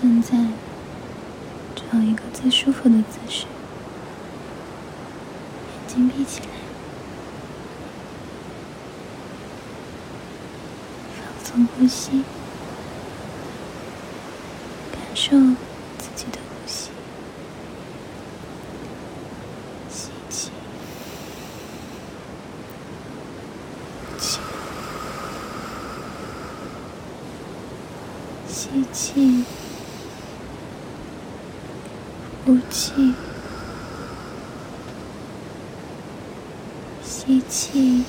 现在找一个最舒服的姿势，眼睛闭起来，放松呼吸，感受自己的呼吸，吸气，呼气，吸气。呼气，吸气，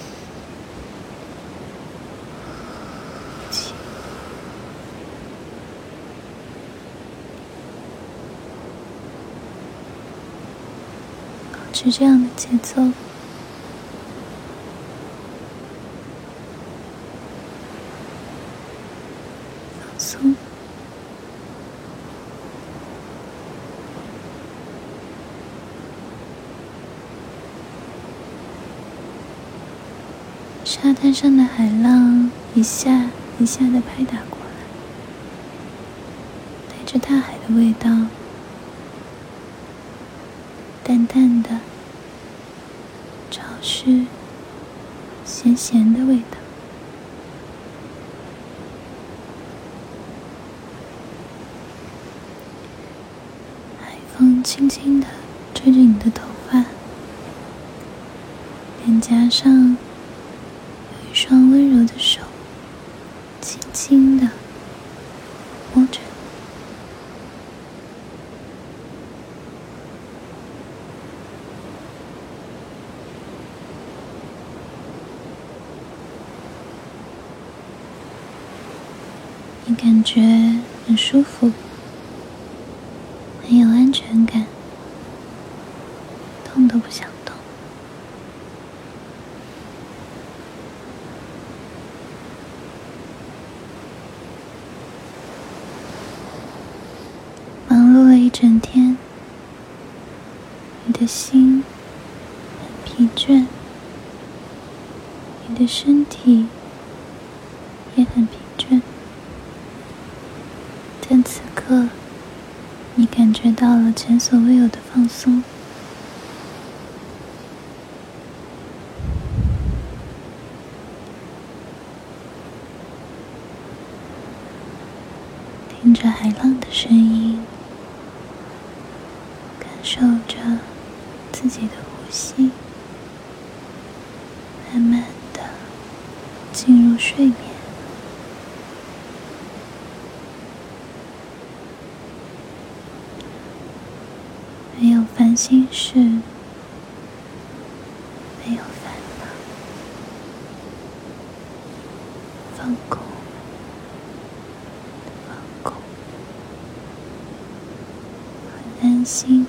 呼气，保持这样的节奏，放松。沙滩上的海浪一下一下的拍打过来，带着大海的味道，淡淡的、潮湿、咸咸的味道。海风轻轻的吹着你的头发，脸颊上。一双温柔的手，轻轻的摸着。你，你感觉很舒服，很有安全感，动都不想。忙碌了一整天，你的心很疲倦，你的身体也很疲倦，但此刻，你感觉到了前所未有的放松。听着海浪的声音。受着自己的呼吸，慢慢的进入睡眠，没有烦心事，没有烦恼，放空，放空，很安心。